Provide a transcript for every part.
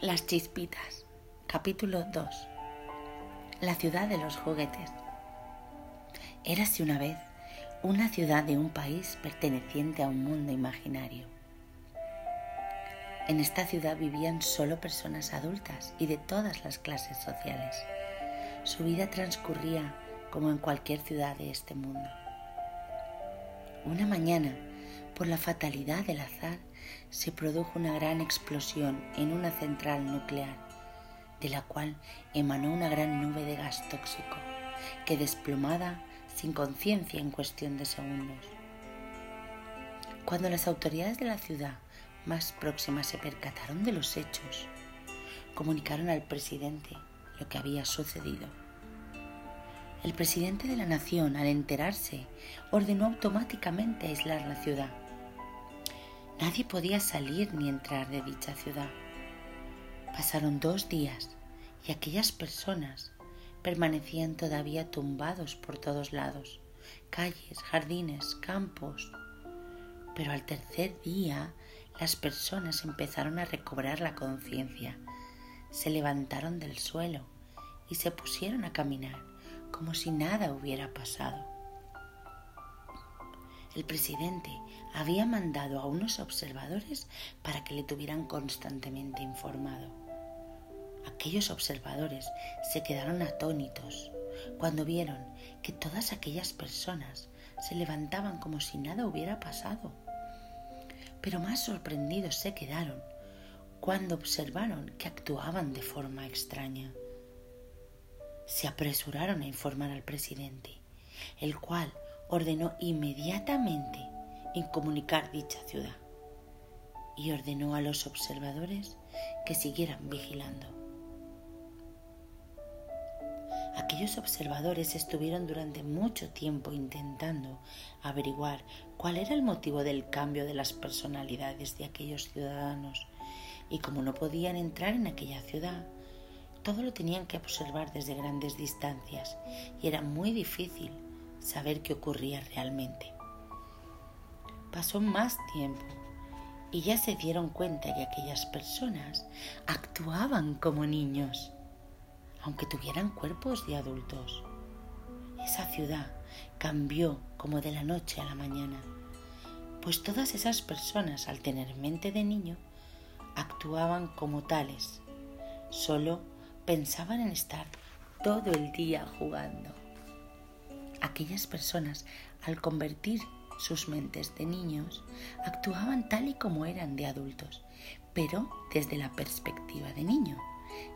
Las Chispitas, capítulo 2. La ciudad de los juguetes. Érase una vez una ciudad de un país perteneciente a un mundo imaginario. En esta ciudad vivían solo personas adultas y de todas las clases sociales. Su vida transcurría como en cualquier ciudad de este mundo. Una mañana, por la fatalidad del azar, se produjo una gran explosión en una central nuclear, de la cual emanó una gran nube de gas tóxico, que desplomada sin conciencia en cuestión de segundos. Cuando las autoridades de la ciudad más próximas se percataron de los hechos, comunicaron al presidente lo que había sucedido. El presidente de la nación, al enterarse, ordenó automáticamente aislar la ciudad Nadie podía salir ni entrar de dicha ciudad. Pasaron dos días y aquellas personas permanecían todavía tumbados por todos lados, calles, jardines, campos. Pero al tercer día las personas empezaron a recobrar la conciencia, se levantaron del suelo y se pusieron a caminar como si nada hubiera pasado el presidente había mandado a unos observadores para que le tuvieran constantemente informado. Aquellos observadores se quedaron atónitos cuando vieron que todas aquellas personas se levantaban como si nada hubiera pasado. Pero más sorprendidos se quedaron cuando observaron que actuaban de forma extraña. Se apresuraron a informar al presidente, el cual ordenó inmediatamente incomunicar dicha ciudad y ordenó a los observadores que siguieran vigilando. Aquellos observadores estuvieron durante mucho tiempo intentando averiguar cuál era el motivo del cambio de las personalidades de aquellos ciudadanos y como no podían entrar en aquella ciudad, todo lo tenían que observar desde grandes distancias y era muy difícil saber qué ocurría realmente. Pasó más tiempo y ya se dieron cuenta que aquellas personas actuaban como niños, aunque tuvieran cuerpos de adultos. Esa ciudad cambió como de la noche a la mañana, pues todas esas personas al tener mente de niño actuaban como tales, solo pensaban en estar todo el día jugando aquellas personas, al convertir sus mentes de niños, actuaban tal y como eran de adultos, pero desde la perspectiva de niño.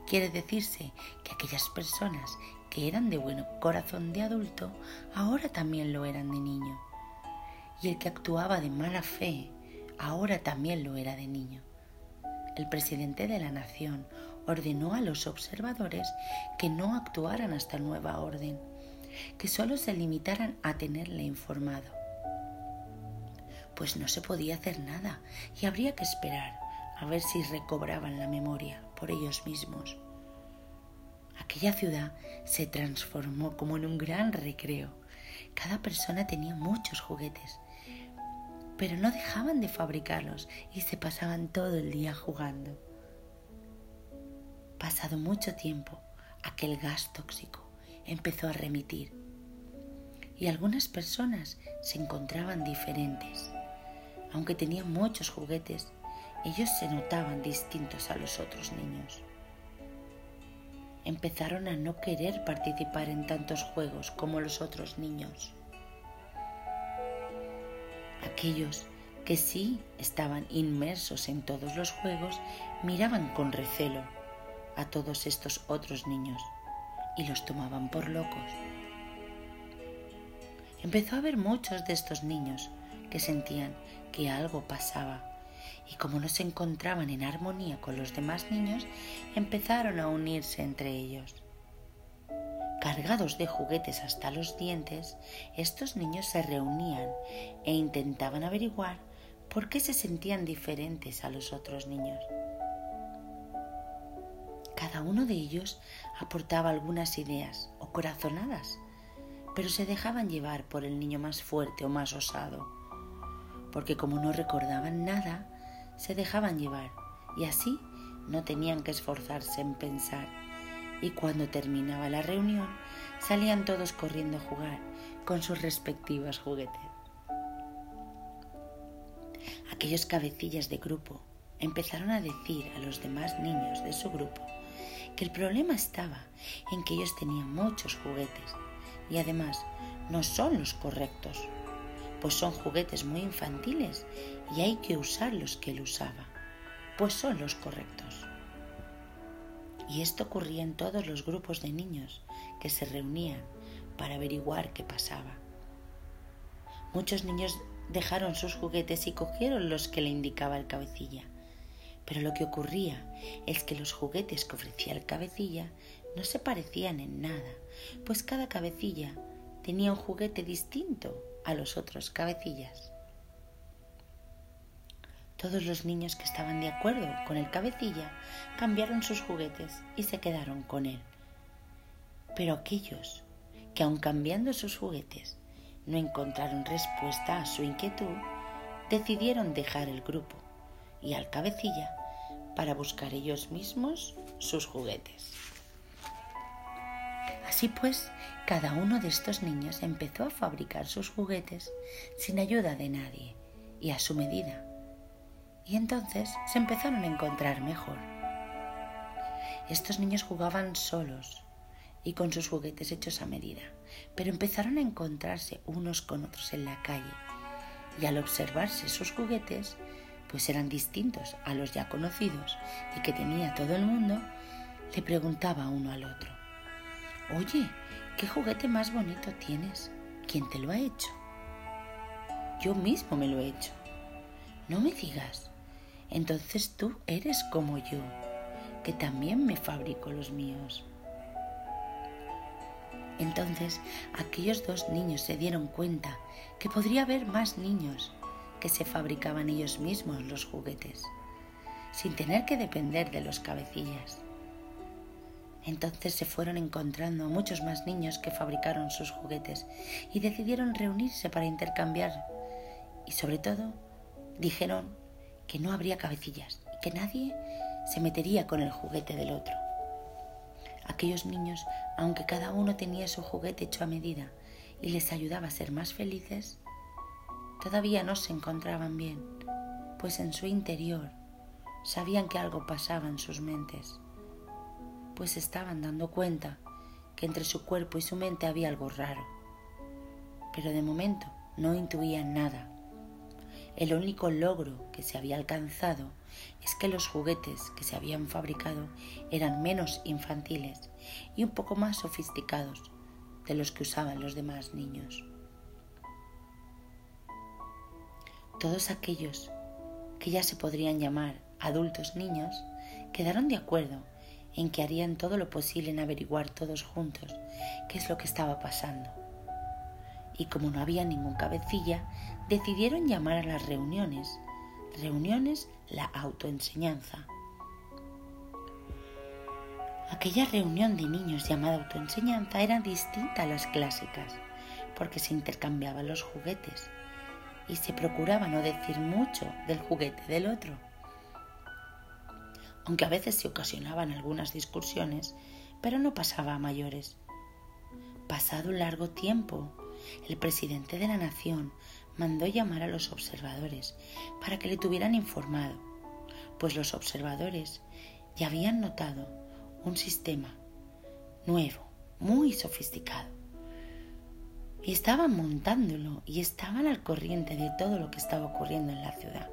Quiere decirse que aquellas personas que eran de buen corazón de adulto, ahora también lo eran de niño. Y el que actuaba de mala fe, ahora también lo era de niño. El presidente de la nación ordenó a los observadores que no actuaran hasta nueva orden que solo se limitaran a tenerle informado. Pues no se podía hacer nada y habría que esperar a ver si recobraban la memoria por ellos mismos. Aquella ciudad se transformó como en un gran recreo. Cada persona tenía muchos juguetes, pero no dejaban de fabricarlos y se pasaban todo el día jugando. Pasado mucho tiempo, aquel gas tóxico empezó a remitir y algunas personas se encontraban diferentes. Aunque tenían muchos juguetes, ellos se notaban distintos a los otros niños. Empezaron a no querer participar en tantos juegos como los otros niños. Aquellos que sí estaban inmersos en todos los juegos miraban con recelo a todos estos otros niños y los tomaban por locos. Empezó a haber muchos de estos niños que sentían que algo pasaba y como no se encontraban en armonía con los demás niños, empezaron a unirse entre ellos. Cargados de juguetes hasta los dientes, estos niños se reunían e intentaban averiguar por qué se sentían diferentes a los otros niños. Cada uno de ellos aportaba algunas ideas o corazonadas, pero se dejaban llevar por el niño más fuerte o más osado, porque como no recordaban nada, se dejaban llevar y así no tenían que esforzarse en pensar y cuando terminaba la reunión salían todos corriendo a jugar con sus respectivos juguetes. Aquellos cabecillas de grupo empezaron a decir a los demás niños de su grupo que el problema estaba en que ellos tenían muchos juguetes y además no son los correctos, pues son juguetes muy infantiles y hay que usar los que él usaba, pues son los correctos. Y esto ocurría en todos los grupos de niños que se reunían para averiguar qué pasaba. Muchos niños dejaron sus juguetes y cogieron los que le indicaba el cabecilla. Pero lo que ocurría es que los juguetes que ofrecía el cabecilla no se parecían en nada, pues cada cabecilla tenía un juguete distinto a los otros cabecillas. Todos los niños que estaban de acuerdo con el cabecilla cambiaron sus juguetes y se quedaron con él. Pero aquellos que aun cambiando sus juguetes no encontraron respuesta a su inquietud, decidieron dejar el grupo y al cabecilla para buscar ellos mismos sus juguetes. Así pues, cada uno de estos niños empezó a fabricar sus juguetes sin ayuda de nadie y a su medida. Y entonces se empezaron a encontrar mejor. Estos niños jugaban solos y con sus juguetes hechos a medida, pero empezaron a encontrarse unos con otros en la calle y al observarse sus juguetes, pues eran distintos a los ya conocidos y que tenía todo el mundo, le preguntaba uno al otro, Oye, ¿qué juguete más bonito tienes? ¿Quién te lo ha hecho? Yo mismo me lo he hecho. No me digas. Entonces tú eres como yo, que también me fabrico los míos. Entonces aquellos dos niños se dieron cuenta que podría haber más niños que se fabricaban ellos mismos los juguetes, sin tener que depender de los cabecillas. Entonces se fueron encontrando muchos más niños que fabricaron sus juguetes y decidieron reunirse para intercambiar. Y sobre todo, dijeron que no habría cabecillas y que nadie se metería con el juguete del otro. Aquellos niños, aunque cada uno tenía su juguete hecho a medida y les ayudaba a ser más felices, todavía no se encontraban bien, pues en su interior sabían que algo pasaba en sus mentes pues estaban dando cuenta que entre su cuerpo y su mente había algo raro. Pero de momento no intuían nada. El único logro que se había alcanzado es que los juguetes que se habían fabricado eran menos infantiles y un poco más sofisticados de los que usaban los demás niños. Todos aquellos que ya se podrían llamar adultos niños quedaron de acuerdo en que harían todo lo posible en averiguar todos juntos qué es lo que estaba pasando. Y como no había ningún cabecilla, decidieron llamar a las reuniones, reuniones la autoenseñanza. Aquella reunión de niños llamada autoenseñanza era distinta a las clásicas, porque se intercambiaban los juguetes y se procuraba no decir mucho del juguete del otro aunque a veces se ocasionaban algunas discusiones, pero no pasaba a mayores. Pasado un largo tiempo, el presidente de la nación mandó llamar a los observadores para que le tuvieran informado, pues los observadores ya habían notado un sistema nuevo, muy sofisticado. Y estaban montándolo y estaban al corriente de todo lo que estaba ocurriendo en la ciudad.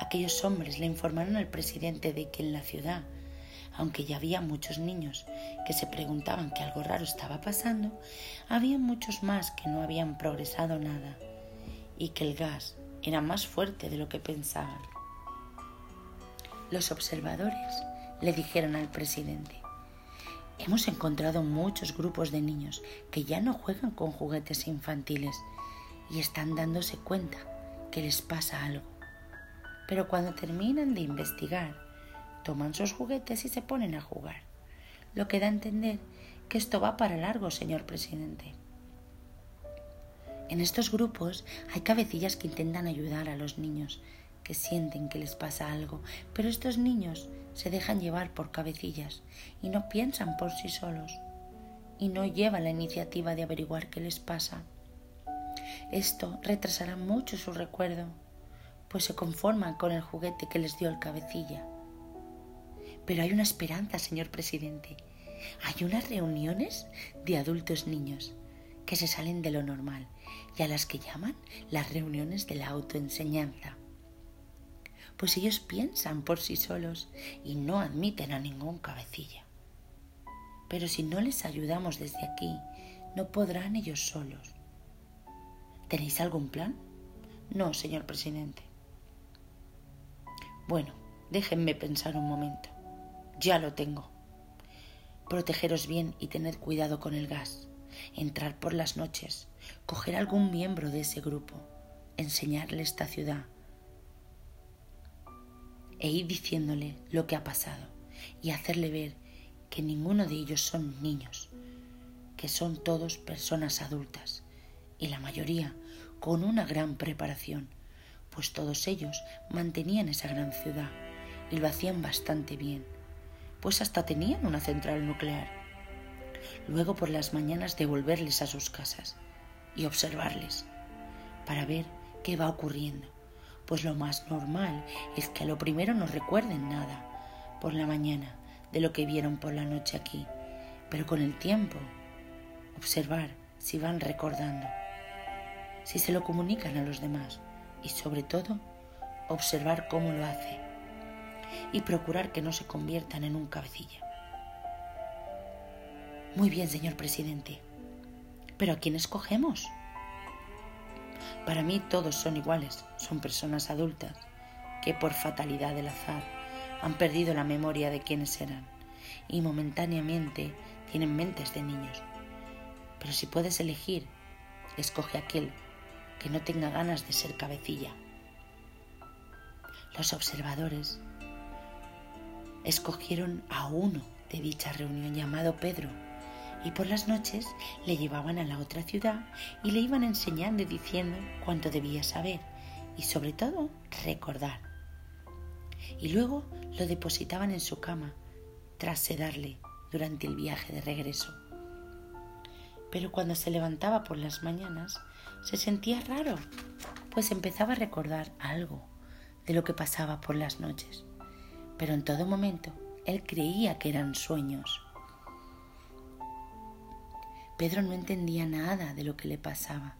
Aquellos hombres le informaron al presidente de que en la ciudad, aunque ya había muchos niños que se preguntaban que algo raro estaba pasando, había muchos más que no habían progresado nada y que el gas era más fuerte de lo que pensaban. Los observadores le dijeron al presidente, hemos encontrado muchos grupos de niños que ya no juegan con juguetes infantiles y están dándose cuenta que les pasa algo pero cuando terminan de investigar, toman sus juguetes y se ponen a jugar, lo que da a entender que esto va para largo, señor presidente. En estos grupos hay cabecillas que intentan ayudar a los niños que sienten que les pasa algo, pero estos niños se dejan llevar por cabecillas y no piensan por sí solos y no llevan la iniciativa de averiguar qué les pasa. Esto retrasará mucho su recuerdo, pues se conforman con el juguete que les dio el cabecilla. Pero hay una esperanza, señor presidente. Hay unas reuniones de adultos niños que se salen de lo normal y a las que llaman las reuniones de la autoenseñanza. Pues ellos piensan por sí solos y no admiten a ningún cabecilla. Pero si no les ayudamos desde aquí, no podrán ellos solos. ¿Tenéis algún plan? No, señor presidente. Bueno, déjenme pensar un momento. Ya lo tengo. Protegeros bien y tener cuidado con el gas. Entrar por las noches, coger algún miembro de ese grupo, enseñarle esta ciudad e ir diciéndole lo que ha pasado y hacerle ver que ninguno de ellos son niños, que son todos personas adultas y la mayoría con una gran preparación, pues todos ellos mantenían esa gran ciudad y lo hacían bastante bien, pues hasta tenían una central nuclear. Luego por las mañanas devolverles a sus casas y observarles para ver qué va ocurriendo, pues lo más normal es que a lo primero no recuerden nada por la mañana de lo que vieron por la noche aquí, pero con el tiempo observar si van recordando, si se lo comunican a los demás y sobre todo observar cómo lo hace y procurar que no se conviertan en un cabecilla. Muy bien, señor presidente. Pero ¿a quién escogemos? Para mí todos son iguales, son personas adultas que por fatalidad del azar han perdido la memoria de quiénes eran y momentáneamente tienen mentes de niños. Pero si puedes elegir, escoge aquel que no tenga ganas de ser cabecilla. Los observadores escogieron a uno de dicha reunión llamado Pedro y por las noches le llevaban a la otra ciudad y le iban enseñando y diciendo cuánto debía saber y sobre todo recordar y luego lo depositaban en su cama tras sedarle durante el viaje de regreso. Pero cuando se levantaba por las mañanas se sentía raro, pues empezaba a recordar algo de lo que pasaba por las noches. Pero en todo momento él creía que eran sueños. Pedro no entendía nada de lo que le pasaba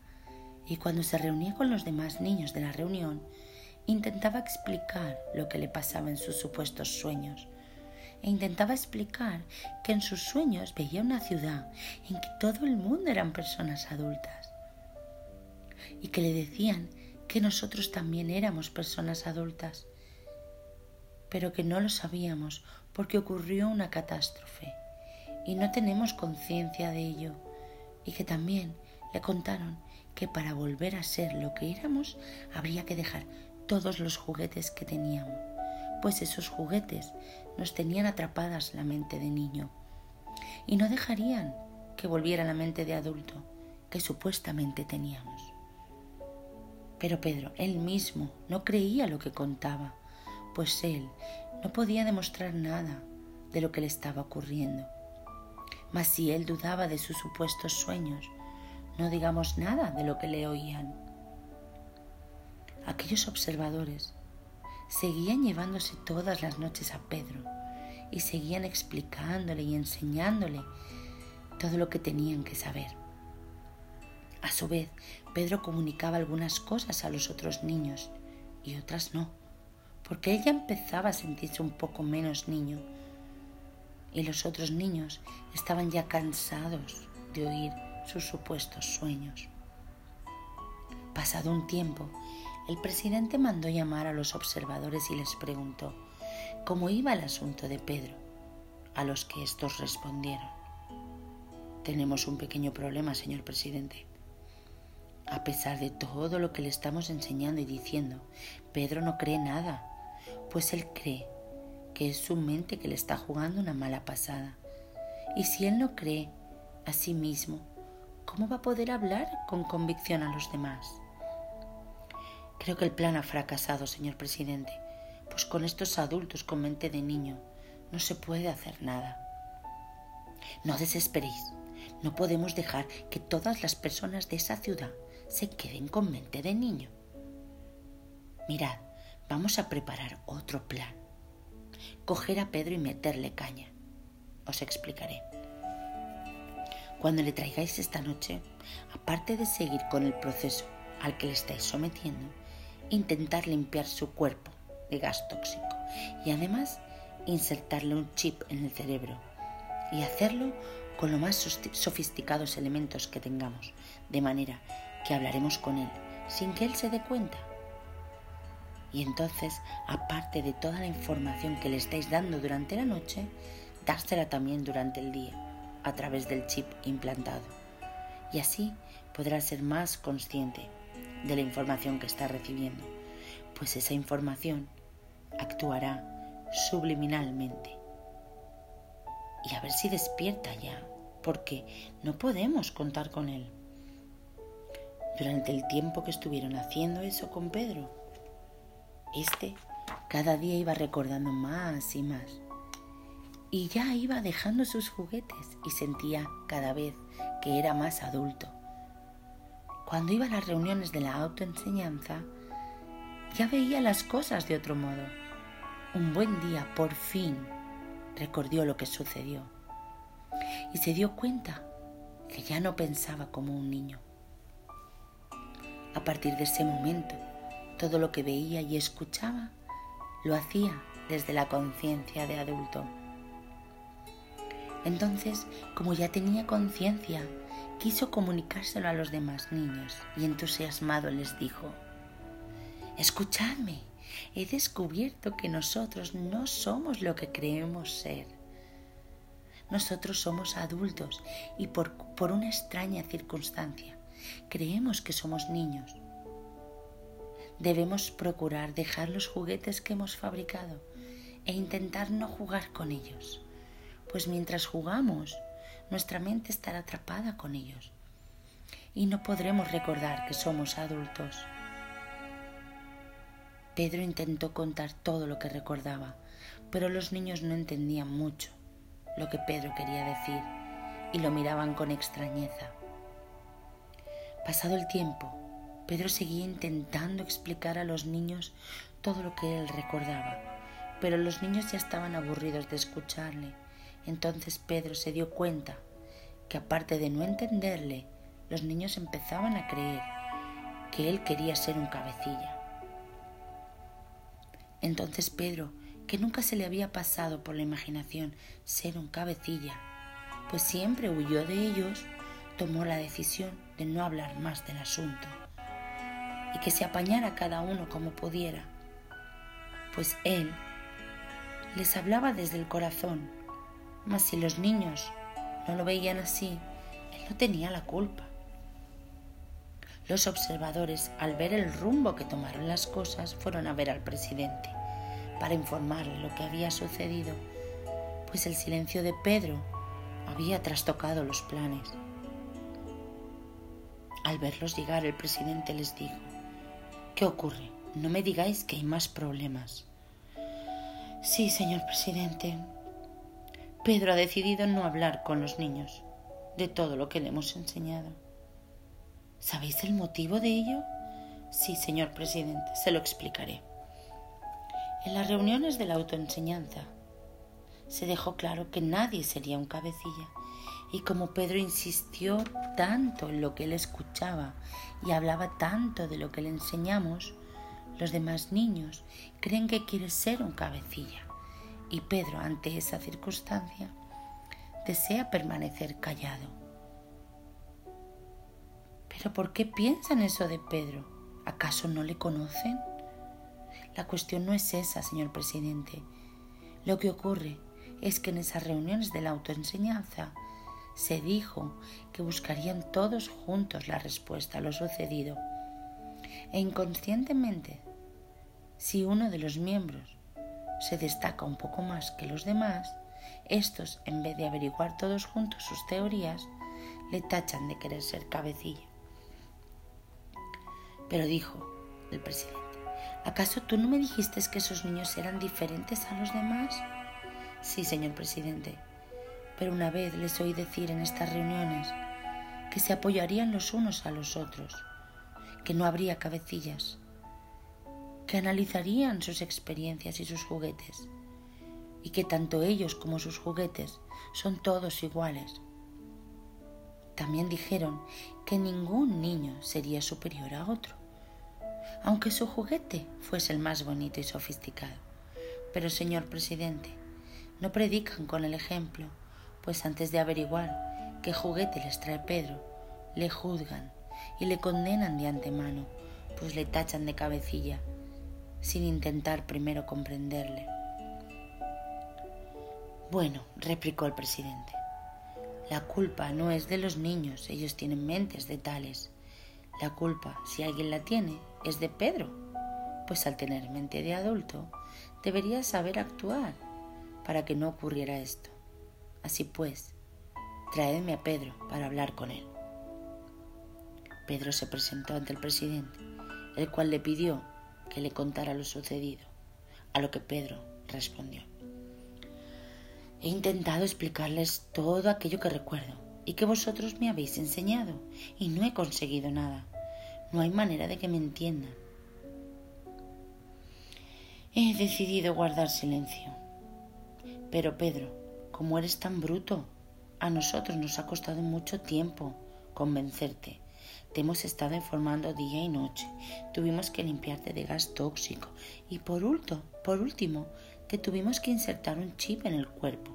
y cuando se reunía con los demás niños de la reunión Intentaba explicar lo que le pasaba en sus supuestos sueños e intentaba explicar que en sus sueños veía una ciudad en que todo el mundo eran personas adultas y que le decían que nosotros también éramos personas adultas, pero que no lo sabíamos porque ocurrió una catástrofe y no tenemos conciencia de ello y que también le contaron que para volver a ser lo que éramos habría que dejar todos los juguetes que teníamos, pues esos juguetes nos tenían atrapadas la mente de niño y no dejarían que volviera la mente de adulto que supuestamente teníamos. Pero Pedro, él mismo, no creía lo que contaba, pues él no podía demostrar nada de lo que le estaba ocurriendo. Mas si él dudaba de sus supuestos sueños, no digamos nada de lo que le oían aquellos observadores seguían llevándose todas las noches a Pedro y seguían explicándole y enseñándole todo lo que tenían que saber. A su vez, Pedro comunicaba algunas cosas a los otros niños y otras no, porque ella empezaba a sentirse un poco menos niño y los otros niños estaban ya cansados de oír sus supuestos sueños. Pasado un tiempo, el presidente mandó llamar a los observadores y les preguntó cómo iba el asunto de Pedro, a los que estos respondieron. Tenemos un pequeño problema, señor presidente. A pesar de todo lo que le estamos enseñando y diciendo, Pedro no cree nada, pues él cree que es su mente que le está jugando una mala pasada. Y si él no cree a sí mismo, ¿cómo va a poder hablar con convicción a los demás? Creo que el plan ha fracasado, señor presidente, pues con estos adultos con mente de niño no se puede hacer nada. No desesperéis. No podemos dejar que todas las personas de esa ciudad se queden con mente de niño. Mirad, vamos a preparar otro plan. Coger a Pedro y meterle caña. Os explicaré. Cuando le traigáis esta noche, aparte de seguir con el proceso al que le estáis sometiendo, intentar limpiar su cuerpo de gas tóxico y además insertarle un chip en el cerebro y hacerlo con los más sofisticados elementos que tengamos, de manera que hablaremos con él sin que él se dé cuenta. Y entonces, aparte de toda la información que le estáis dando durante la noche, dársela también durante el día a través del chip implantado. Y así podrá ser más consciente de la información que está recibiendo, pues esa información actuará subliminalmente. Y a ver si despierta ya, porque no podemos contar con él. Durante el tiempo que estuvieron haciendo eso con Pedro, este cada día iba recordando más y más. Y ya iba dejando sus juguetes y sentía cada vez que era más adulto. Cuando iba a las reuniones de la autoenseñanza, ya veía las cosas de otro modo. Un buen día, por fin, recordó lo que sucedió y se dio cuenta que ya no pensaba como un niño. A partir de ese momento, todo lo que veía y escuchaba lo hacía desde la conciencia de adulto. Entonces, como ya tenía conciencia, quiso comunicárselo a los demás niños y entusiasmado les dijo, Escuchadme, he descubierto que nosotros no somos lo que creemos ser. Nosotros somos adultos y por, por una extraña circunstancia creemos que somos niños. Debemos procurar dejar los juguetes que hemos fabricado e intentar no jugar con ellos, pues mientras jugamos, nuestra mente estará atrapada con ellos y no podremos recordar que somos adultos. Pedro intentó contar todo lo que recordaba, pero los niños no entendían mucho lo que Pedro quería decir y lo miraban con extrañeza. Pasado el tiempo, Pedro seguía intentando explicar a los niños todo lo que él recordaba, pero los niños ya estaban aburridos de escucharle. Entonces Pedro se dio cuenta que aparte de no entenderle, los niños empezaban a creer que él quería ser un cabecilla. Entonces Pedro, que nunca se le había pasado por la imaginación ser un cabecilla, pues siempre huyó de ellos, tomó la decisión de no hablar más del asunto y que se apañara cada uno como pudiera, pues él les hablaba desde el corazón, mas si los niños no lo veían así, él no tenía la culpa. Los observadores, al ver el rumbo que tomaron las cosas, fueron a ver al presidente para informarle lo que había sucedido, pues el silencio de Pedro había trastocado los planes. Al verlos llegar, el presidente les dijo, ¿qué ocurre? No me digáis que hay más problemas. Sí, señor presidente. Pedro ha decidido no hablar con los niños de todo lo que le hemos enseñado. ¿Sabéis el motivo de ello? Sí, señor presidente, se lo explicaré. En las reuniones de la autoenseñanza se dejó claro que nadie sería un cabecilla y como Pedro insistió tanto en lo que él escuchaba y hablaba tanto de lo que le enseñamos, los demás niños creen que quiere ser un cabecilla y Pedro ante esa circunstancia desea permanecer callado. ¿Pero por qué piensan eso de Pedro? ¿Acaso no le conocen? La cuestión no es esa, señor presidente. Lo que ocurre es que en esas reuniones de la autoenseñanza se dijo que buscarían todos juntos la respuesta a lo sucedido. E inconscientemente, si uno de los miembros se destaca un poco más que los demás, estos, en vez de averiguar todos juntos sus teorías, le tachan de querer ser cabecilla pero dijo el presidente. ¿Acaso tú no me dijiste que esos niños eran diferentes a los demás? Sí, señor presidente, pero una vez les oí decir en estas reuniones que se apoyarían los unos a los otros, que no habría cabecillas, que analizarían sus experiencias y sus juguetes, y que tanto ellos como sus juguetes son todos iguales. También dijeron que ningún niño sería superior a otro, aunque su juguete fuese el más bonito y sofisticado. Pero, señor presidente, no predican con el ejemplo, pues antes de averiguar qué juguete les trae Pedro, le juzgan y le condenan de antemano, pues le tachan de cabecilla, sin intentar primero comprenderle. Bueno, replicó el presidente, la culpa no es de los niños, ellos tienen mentes de tales. La culpa, si alguien la tiene, es de Pedro, pues al tener mente de adulto, debería saber actuar para que no ocurriera esto. Así pues, traedme a Pedro para hablar con él. Pedro se presentó ante el presidente, el cual le pidió que le contara lo sucedido, a lo que Pedro respondió. He intentado explicarles todo aquello que recuerdo y que vosotros me habéis enseñado y no he conseguido nada. No hay manera de que me entiendan. He decidido guardar silencio. Pero Pedro, como eres tan bruto, a nosotros nos ha costado mucho tiempo convencerte. Te hemos estado informando día y noche. Tuvimos que limpiarte de gas tóxico. Y por último, por último, te tuvimos que insertar un chip en el cuerpo.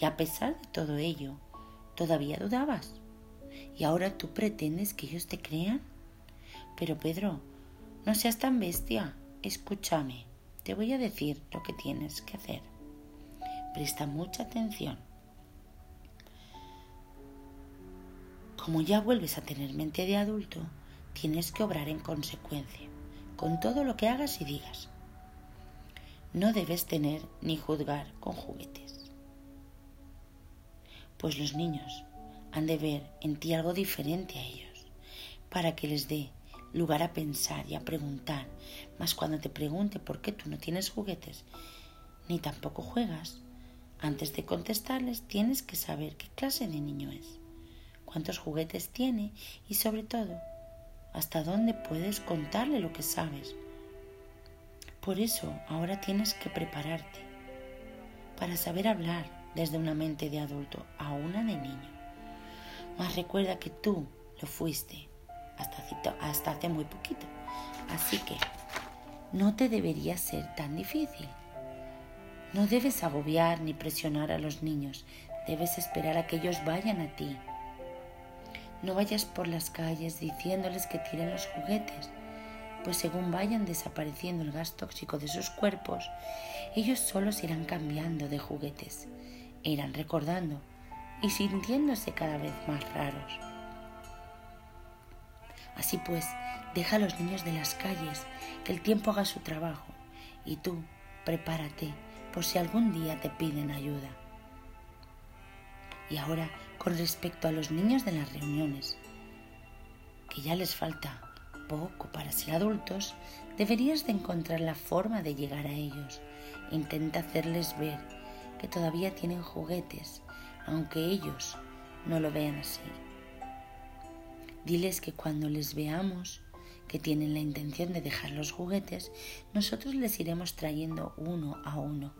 Y a pesar de todo ello, todavía dudabas. Y ahora tú pretendes que ellos te crean. Pero Pedro, no seas tan bestia. Escúchame, te voy a decir lo que tienes que hacer. Presta mucha atención. Como ya vuelves a tener mente de adulto, tienes que obrar en consecuencia con todo lo que hagas y digas. No debes tener ni juzgar con juguetes. Pues los niños han de ver en ti algo diferente a ellos, para que les dé lugar a pensar y a preguntar. Mas cuando te pregunte por qué tú no tienes juguetes, ni tampoco juegas, antes de contestarles tienes que saber qué clase de niño es, cuántos juguetes tiene y sobre todo, hasta dónde puedes contarle lo que sabes por eso ahora tienes que prepararte para saber hablar desde una mente de adulto a una de niño. Mas recuerda que tú lo fuiste hasta, hasta hace muy poquito. Así que no te debería ser tan difícil. No debes agobiar ni presionar a los niños. Debes esperar a que ellos vayan a ti. No vayas por las calles diciéndoles que tiren los juguetes pues según vayan desapareciendo el gas tóxico de sus cuerpos, ellos solos irán cambiando de juguetes, irán recordando y sintiéndose cada vez más raros. Así pues, deja a los niños de las calles, que el tiempo haga su trabajo, y tú prepárate por si algún día te piden ayuda. Y ahora, con respecto a los niños de las reuniones, que ya les falta poco para ser adultos, deberías de encontrar la forma de llegar a ellos. Intenta hacerles ver que todavía tienen juguetes, aunque ellos no lo vean así. Diles que cuando les veamos que tienen la intención de dejar los juguetes, nosotros les iremos trayendo uno a uno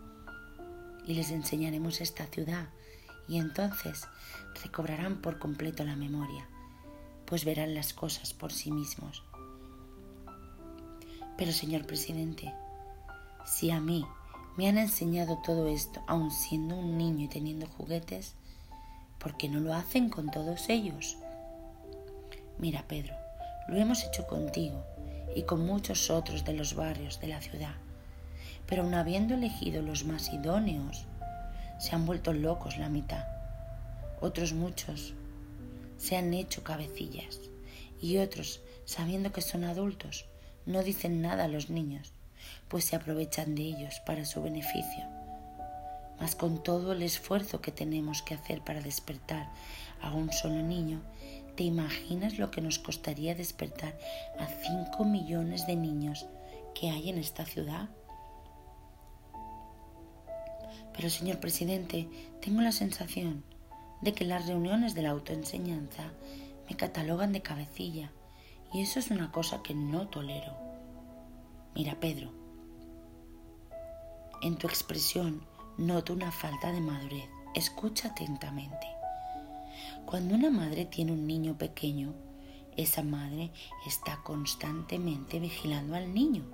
y les enseñaremos esta ciudad y entonces recobrarán por completo la memoria, pues verán las cosas por sí mismos. Pero, señor presidente, si a mí me han enseñado todo esto, aun siendo un niño y teniendo juguetes, ¿por qué no lo hacen con todos ellos? Mira, Pedro, lo hemos hecho contigo y con muchos otros de los barrios de la ciudad, pero aun habiendo elegido los más idóneos, se han vuelto locos la mitad. Otros muchos se han hecho cabecillas y otros, sabiendo que son adultos, no dicen nada a los niños, pues se aprovechan de ellos para su beneficio. Mas con todo el esfuerzo que tenemos que hacer para despertar a un solo niño, ¿Te imaginas lo que nos costaría despertar a 5 millones de niños que hay en esta ciudad? Pero, señor presidente, tengo la sensación de que las reuniones de la autoenseñanza me catalogan de cabecilla y eso es una cosa que no tolero. Mira, Pedro, en tu expresión noto una falta de madurez. Escucha atentamente. Cuando una madre tiene un niño pequeño, esa madre está constantemente vigilando al niño.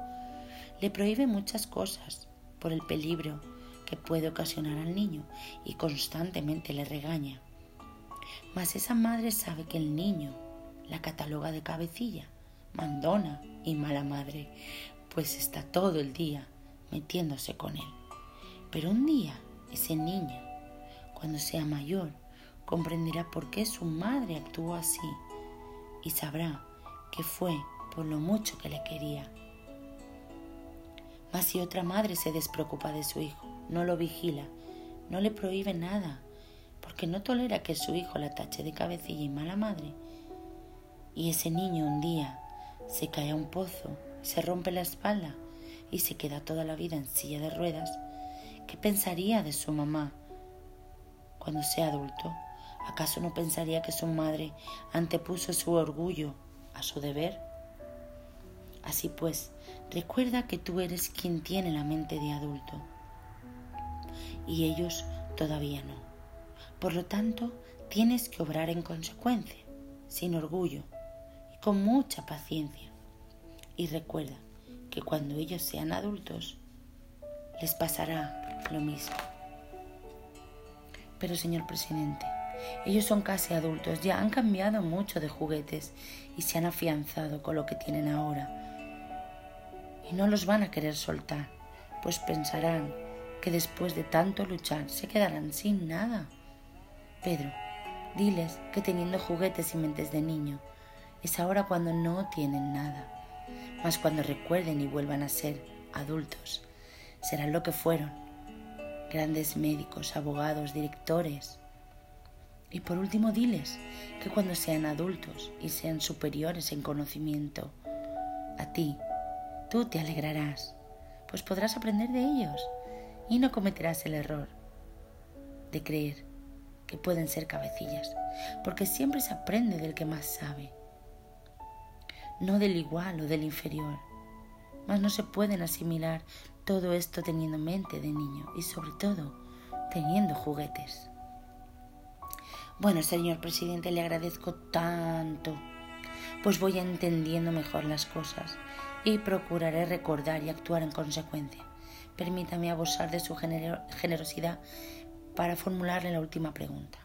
Le prohíbe muchas cosas por el peligro que puede ocasionar al niño y constantemente le regaña. Mas esa madre sabe que el niño la cataloga de cabecilla, mandona y mala madre, pues está todo el día metiéndose con él. Pero un día ese niño, cuando sea mayor, comprenderá por qué su madre actuó así y sabrá que fue por lo mucho que le quería. Mas si otra madre se despreocupa de su hijo, no lo vigila, no le prohíbe nada, porque no tolera que su hijo la tache de cabecilla y mala madre, y ese niño un día se cae a un pozo, se rompe la espalda y se queda toda la vida en silla de ruedas, ¿qué pensaría de su mamá cuando sea adulto? ¿Acaso no pensaría que su madre antepuso su orgullo a su deber? Así pues, recuerda que tú eres quien tiene la mente de adulto y ellos todavía no. Por lo tanto, tienes que obrar en consecuencia, sin orgullo y con mucha paciencia. Y recuerda que cuando ellos sean adultos, les pasará lo mismo. Pero, señor presidente, ellos son casi adultos, ya han cambiado mucho de juguetes y se han afianzado con lo que tienen ahora. Y no los van a querer soltar, pues pensarán que después de tanto luchar se quedarán sin nada. Pedro, diles que teniendo juguetes y mentes de niño, es ahora cuando no tienen nada, mas cuando recuerden y vuelvan a ser adultos, serán lo que fueron, grandes médicos, abogados, directores, y por último, diles que cuando sean adultos y sean superiores en conocimiento a ti, tú te alegrarás, pues podrás aprender de ellos y no cometerás el error de creer que pueden ser cabecillas, porque siempre se aprende del que más sabe, no del igual o del inferior. Mas no se pueden asimilar todo esto teniendo mente de niño y sobre todo teniendo juguetes. Bueno, señor presidente, le agradezco tanto, pues voy entendiendo mejor las cosas y procuraré recordar y actuar en consecuencia. Permítame abusar de su generosidad para formularle la última pregunta.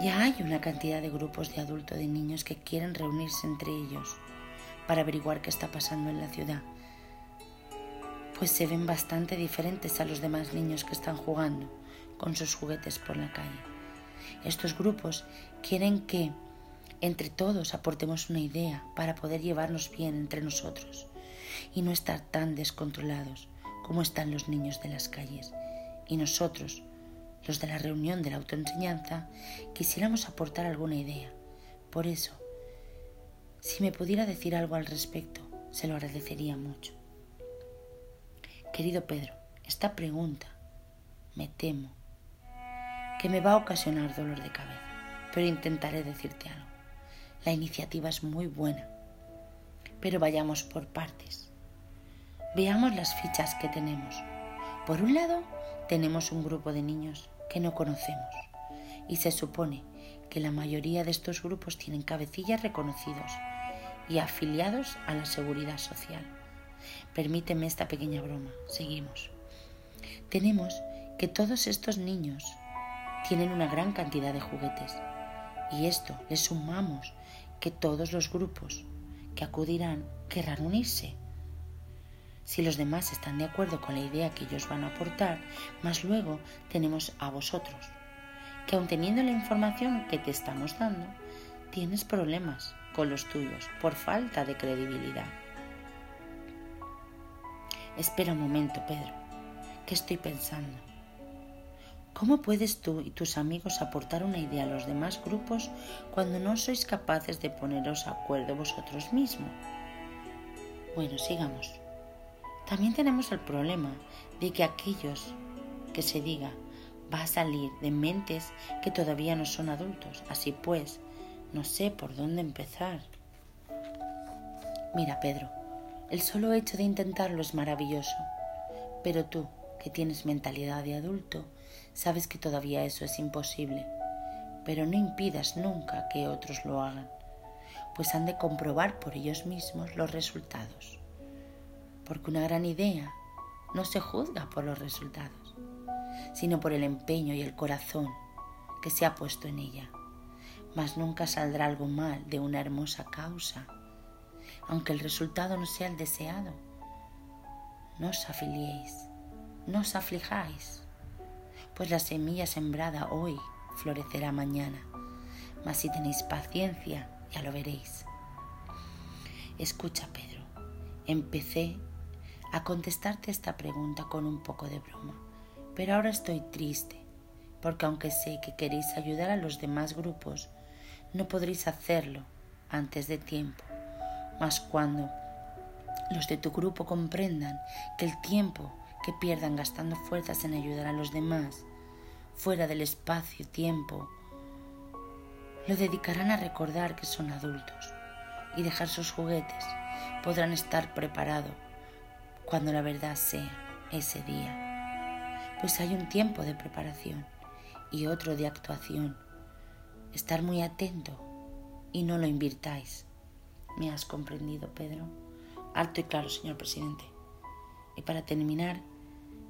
Ya hay una cantidad de grupos de adultos y niños que quieren reunirse entre ellos para averiguar qué está pasando en la ciudad, pues se ven bastante diferentes a los demás niños que están jugando con sus juguetes por la calle. Estos grupos quieren que entre todos aportemos una idea para poder llevarnos bien entre nosotros y no estar tan descontrolados como están los niños de las calles. Y nosotros, los de la reunión de la autoenseñanza, quisiéramos aportar alguna idea. Por eso, si me pudiera decir algo al respecto, se lo agradecería mucho. Querido Pedro, esta pregunta, me temo, que me va a ocasionar dolor de cabeza, pero intentaré decirte algo. La iniciativa es muy buena, pero vayamos por partes. Veamos las fichas que tenemos. Por un lado, tenemos un grupo de niños que no conocemos y se supone que la mayoría de estos grupos tienen cabecillas reconocidos y afiliados a la seguridad social. Permíteme esta pequeña broma. Seguimos. Tenemos que todos estos niños tienen una gran cantidad de juguetes y esto le sumamos que todos los grupos que acudirán querrán unirse. Si los demás están de acuerdo con la idea que ellos van a aportar, más luego tenemos a vosotros, que aun teniendo la información que te estamos dando, tienes problemas con los tuyos por falta de credibilidad. Espera un momento, Pedro, ¿qué estoy pensando? ¿Cómo puedes tú y tus amigos aportar una idea a los demás grupos cuando no sois capaces de poneros a acuerdo vosotros mismos? Bueno, sigamos. También tenemos el problema de que aquellos que se diga va a salir de mentes que todavía no son adultos. Así pues, no sé por dónde empezar. Mira, Pedro, el solo hecho de intentarlo es maravilloso, pero tú, que tienes mentalidad de adulto, sabes que todavía eso es imposible. Pero no impidas nunca que otros lo hagan, pues han de comprobar por ellos mismos los resultados. Porque una gran idea no se juzga por los resultados, sino por el empeño y el corazón que se ha puesto en ella. Mas nunca saldrá algo mal de una hermosa causa aunque el resultado no sea el deseado. No os afiliéis, no os aflijáis, pues la semilla sembrada hoy florecerá mañana. Mas si tenéis paciencia, ya lo veréis. Escucha, Pedro, empecé a contestarte esta pregunta con un poco de broma, pero ahora estoy triste, porque aunque sé que queréis ayudar a los demás grupos, no podréis hacerlo antes de tiempo mas cuando los de tu grupo comprendan que el tiempo que pierdan gastando fuerzas en ayudar a los demás, fuera del espacio-tiempo, lo dedicarán a recordar que son adultos y dejar sus juguetes, podrán estar preparados cuando la verdad sea ese día. Pues hay un tiempo de preparación y otro de actuación. Estar muy atento y no lo invirtáis. ¿Me has comprendido, Pedro? Alto y claro, señor presidente. Y para terminar,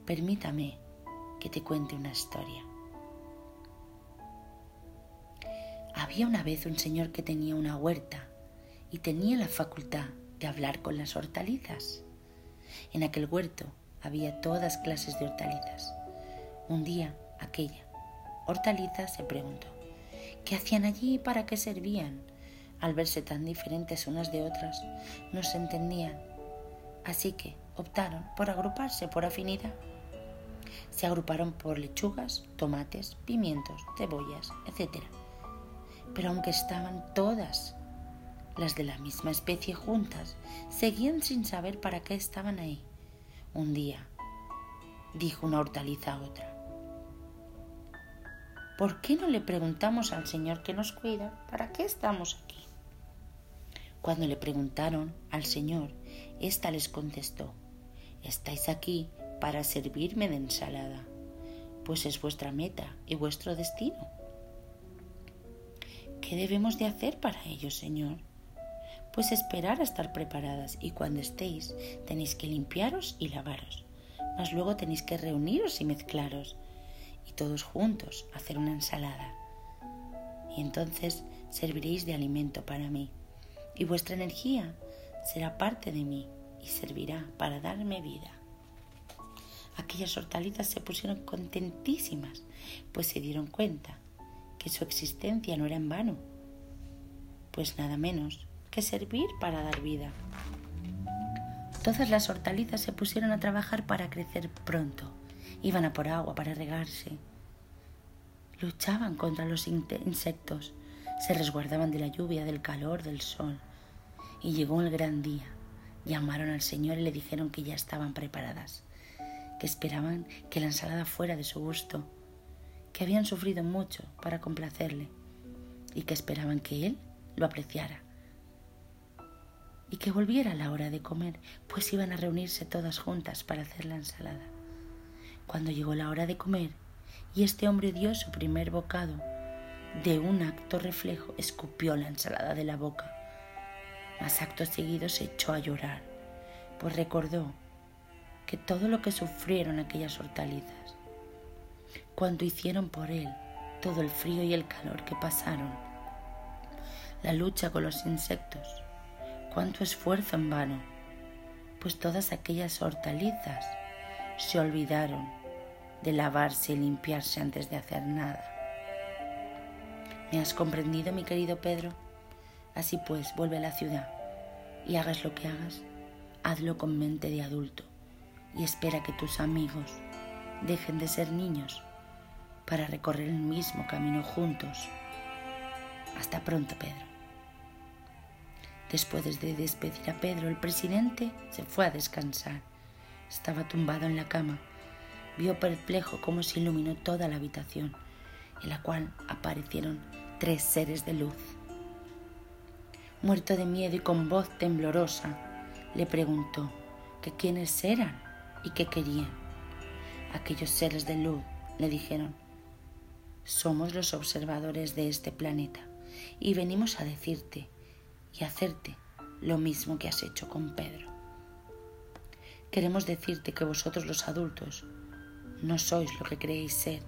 permítame que te cuente una historia. Había una vez un señor que tenía una huerta y tenía la facultad de hablar con las hortalizas. En aquel huerto había todas clases de hortalizas. Un día, aquella hortaliza se preguntó, ¿qué hacían allí y para qué servían? al verse tan diferentes unas de otras, no se entendían. Así que optaron por agruparse por afinidad. Se agruparon por lechugas, tomates, pimientos, cebollas, etc. Pero aunque estaban todas las de la misma especie juntas, seguían sin saber para qué estaban ahí. Un día, dijo una hortaliza a otra, ¿por qué no le preguntamos al Señor que nos cuida para qué estamos aquí? Cuando le preguntaron al Señor, ésta les contestó, estáis aquí para servirme de ensalada, pues es vuestra meta y vuestro destino. ¿Qué debemos de hacer para ello, Señor? Pues esperar a estar preparadas y cuando estéis tenéis que limpiaros y lavaros, mas luego tenéis que reuniros y mezclaros y todos juntos hacer una ensalada. Y entonces serviréis de alimento para mí y vuestra energía será parte de mí y servirá para darme vida. Aquellas hortalizas se pusieron contentísimas, pues se dieron cuenta que su existencia no era en vano, pues nada menos que servir para dar vida. Todas las hortalizas se pusieron a trabajar para crecer pronto, iban a por agua para regarse, luchaban contra los insectos, se resguardaban de la lluvia, del calor, del sol. Y llegó el gran día. Llamaron al Señor y le dijeron que ya estaban preparadas, que esperaban que la ensalada fuera de su gusto, que habían sufrido mucho para complacerle y que esperaban que Él lo apreciara y que volviera la hora de comer, pues iban a reunirse todas juntas para hacer la ensalada. Cuando llegó la hora de comer y este hombre dio su primer bocado, de un acto reflejo escupió la ensalada de la boca, mas acto seguido se echó a llorar, pues recordó que todo lo que sufrieron aquellas hortalizas, cuanto hicieron por él, todo el frío y el calor que pasaron, la lucha con los insectos, cuánto esfuerzo en vano, pues todas aquellas hortalizas se olvidaron de lavarse y limpiarse antes de hacer nada. ¿Me has comprendido, mi querido Pedro? Así pues, vuelve a la ciudad y hagas lo que hagas, hazlo con mente de adulto y espera que tus amigos dejen de ser niños para recorrer el mismo camino juntos. Hasta pronto, Pedro. Después de despedir a Pedro, el presidente se fue a descansar. Estaba tumbado en la cama. Vio perplejo cómo se iluminó toda la habitación, en la cual aparecieron tres seres de luz. Muerto de miedo y con voz temblorosa, le preguntó que quiénes eran y qué querían. Aquellos seres de luz le dijeron, somos los observadores de este planeta y venimos a decirte y hacerte lo mismo que has hecho con Pedro. Queremos decirte que vosotros los adultos no sois lo que creéis ser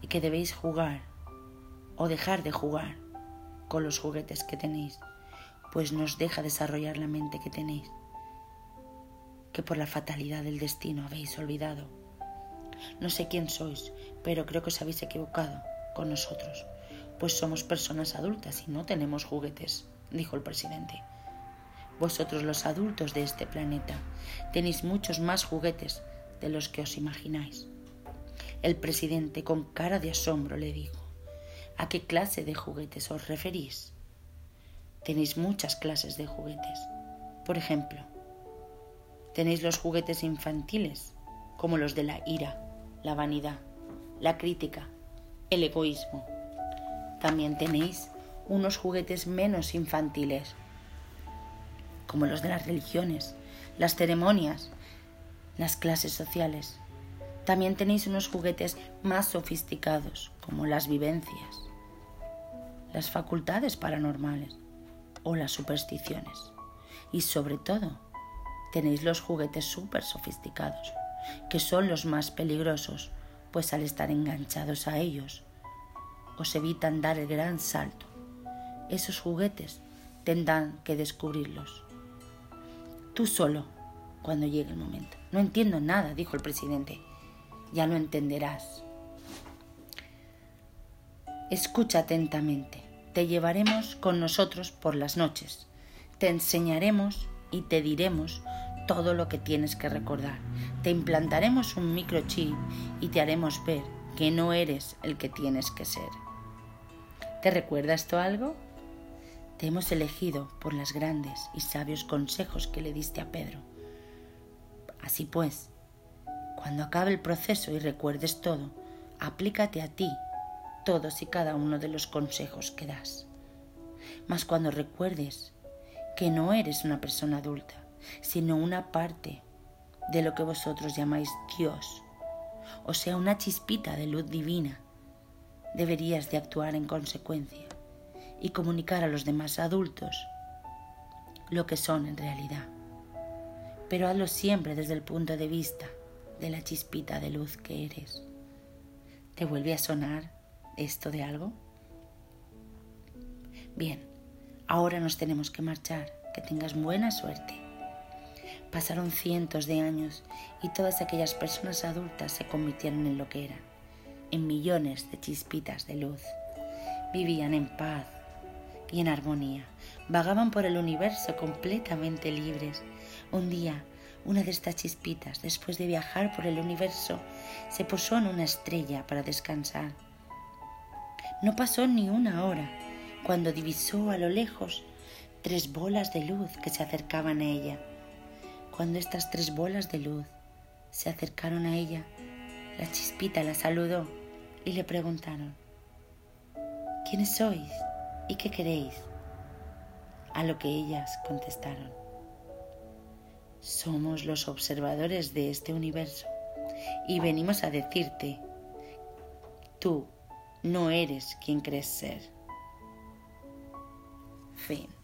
y que debéis jugar o dejar de jugar con los juguetes que tenéis, pues nos deja desarrollar la mente que tenéis, que por la fatalidad del destino habéis olvidado. No sé quién sois, pero creo que os habéis equivocado con nosotros, pues somos personas adultas y no tenemos juguetes dijo el presidente. Vosotros los adultos de este planeta tenéis muchos más juguetes de los que os imagináis. El presidente con cara de asombro le dijo, ¿a qué clase de juguetes os referís? Tenéis muchas clases de juguetes. Por ejemplo, tenéis los juguetes infantiles, como los de la ira, la vanidad, la crítica, el egoísmo. También tenéis unos juguetes menos infantiles, como los de las religiones, las ceremonias, las clases sociales. También tenéis unos juguetes más sofisticados, como las vivencias, las facultades paranormales o las supersticiones. Y sobre todo, tenéis los juguetes súper sofisticados, que son los más peligrosos, pues al estar enganchados a ellos, os evitan dar el gran salto esos juguetes tendrán que descubrirlos. Tú solo, cuando llegue el momento. No entiendo nada, dijo el presidente. Ya lo entenderás. Escucha atentamente. Te llevaremos con nosotros por las noches. Te enseñaremos y te diremos todo lo que tienes que recordar. Te implantaremos un microchip y te haremos ver que no eres el que tienes que ser. ¿Te recuerda esto algo? Te hemos elegido por los grandes y sabios consejos que le diste a Pedro. Así pues, cuando acabe el proceso y recuerdes todo, aplícate a ti todos y cada uno de los consejos que das. Mas cuando recuerdes que no eres una persona adulta, sino una parte de lo que vosotros llamáis Dios, o sea, una chispita de luz divina, deberías de actuar en consecuencia y comunicar a los demás adultos lo que son en realidad. Pero hazlo siempre desde el punto de vista de la chispita de luz que eres. ¿Te vuelve a sonar esto de algo? Bien, ahora nos tenemos que marchar. Que tengas buena suerte. Pasaron cientos de años y todas aquellas personas adultas se convirtieron en lo que eran, en millones de chispitas de luz. Vivían en paz, y en armonía. Vagaban por el universo completamente libres. Un día, una de estas chispitas, después de viajar por el universo, se posó en una estrella para descansar. No pasó ni una hora cuando divisó a lo lejos tres bolas de luz que se acercaban a ella. Cuando estas tres bolas de luz se acercaron a ella, la chispita la saludó y le preguntaron, ¿quiénes sois? ¿Y qué queréis? A lo que ellas contestaron, somos los observadores de este universo y venimos a decirte, tú no eres quien crees ser. Fin.